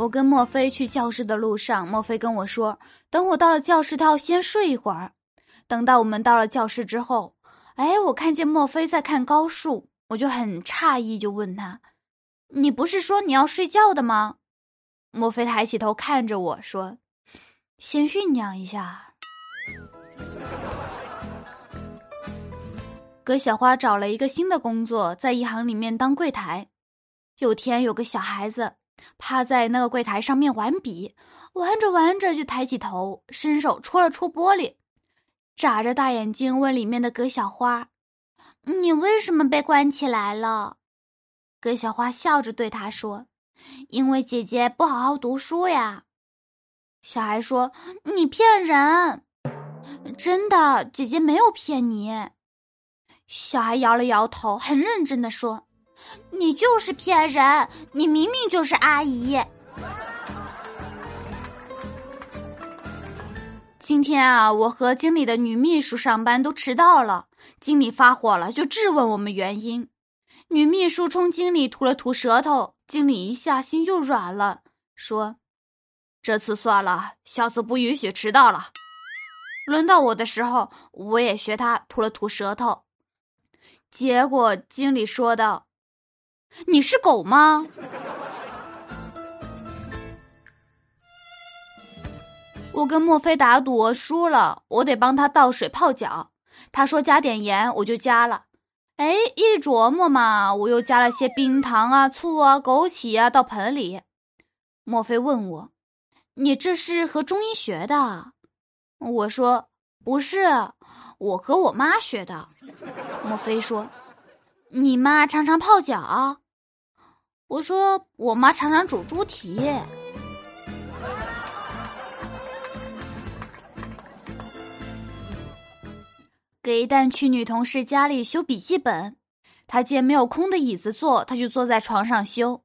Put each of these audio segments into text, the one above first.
我跟莫非去教室的路上，莫非跟我说：“等我到了教室，他要先睡一会儿。”等到我们到了教室之后，哎，我看见莫非在看高数，我就很诧异，就问他：“你不是说你要睡觉的吗？”莫非抬起头看着我说：“先酝酿一下。”葛小花找了一个新的工作，在银行里面当柜台。有天，有个小孩子趴在那个柜台上面玩笔，玩着玩着就抬起头，伸手戳了戳玻璃。眨着大眼睛问里面的葛小花：“你为什么被关起来了？”葛小花笑着对他说：“因为姐姐不好好读书呀。”小孩说：“你骗人！真的，姐姐没有骗你。”小孩摇了摇头，很认真的说：“你就是骗人！你明明就是阿姨。”今天啊，我和经理的女秘书上班都迟到了，经理发火了，就质问我们原因。女秘书冲经理吐了吐舌头，经理一下心就软了，说：“这次算了，下次不允许迟到了。”轮到我的时候，我也学他吐了吐舌头，结果经理说道：“你是狗吗？”我跟墨菲打赌，输了我得帮他倒水泡脚。他说加点盐，我就加了。哎，一琢磨嘛，我又加了些冰糖啊、醋啊、枸杞啊到盆里。墨菲问我：“你这是和中医学的？”我说：“不是，我和我妈学的。”墨菲说：“你妈常常泡脚？”我说：“我妈常常煮猪蹄。”给蛋去女同事家里修笔记本，他见没有空的椅子坐，他就坐在床上修。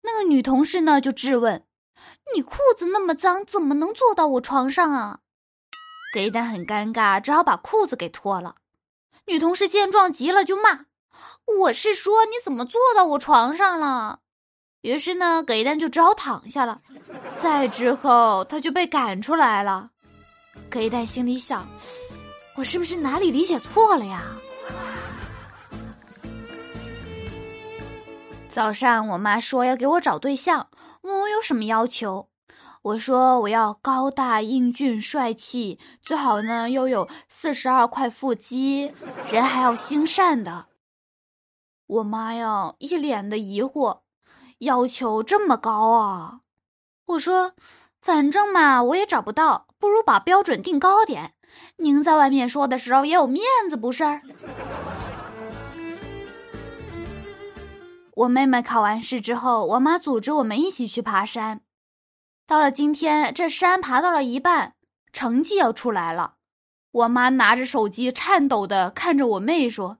那个女同事呢，就质问：“你裤子那么脏，怎么能坐到我床上啊？”给蛋很尴尬，只好把裤子给脱了。女同事见状急了，就骂：“我是说，你怎么坐到我床上了？”于是呢，葛一蛋就只好躺下了。再之后，他就被赶出来了。葛一蛋心里想。我是不是哪里理解错了呀？早上我妈说要给我找对象，问我有什么要求。我说我要高大英俊帅气，最好呢又有四十二块腹肌，人还要心善的。我妈呀，一脸的疑惑，要求这么高啊？我说，反正嘛我也找不到，不如把标准定高点。您在外面说的时候也有面子，不是？我妹妹考完试之后，我妈组织我们一起去爬山。到了今天，这山爬到了一半，成绩要出来了。我妈拿着手机，颤抖的看着我妹说：“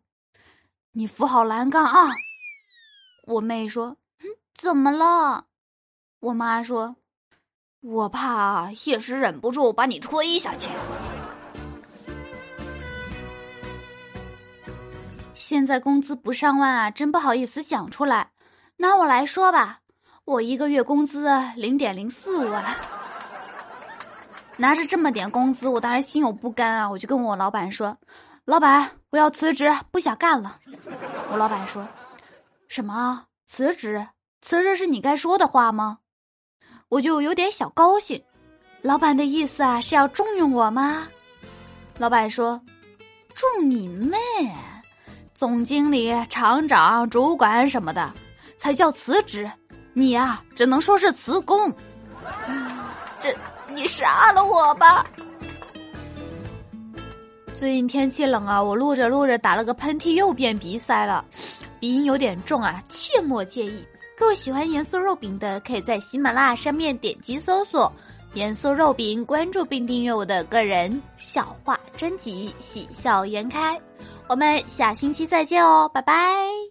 你扶好栏杆啊！”我妹说：“怎么了？”我妈说：“我怕一时忍不住把你推下去。”现在工资不上万啊，真不好意思讲出来。拿我来说吧，我一个月工资零点零四万，拿着这么点工资，我当然心有不甘啊。我就跟我老板说：“老板，我要辞职，不想干了。”我老板说：“什么辞职？辞职是你该说的话吗？”我就有点小高兴。老板的意思啊，是要重用我吗？老板说：“重你妹！”总经理、厂长、主管什么的，才叫辞职。你呀，只能说是辞工。这，你杀了我吧！最近天气冷啊，我录着录着打了个喷嚏，又变鼻塞了，鼻音有点重啊，切莫介意。各位喜欢严肃肉饼的，可以在喜马拉雅上面点击搜索“严肃肉饼”，关注并订阅我的个人笑话专辑《喜笑颜开》。我们下星期再见哦，拜拜。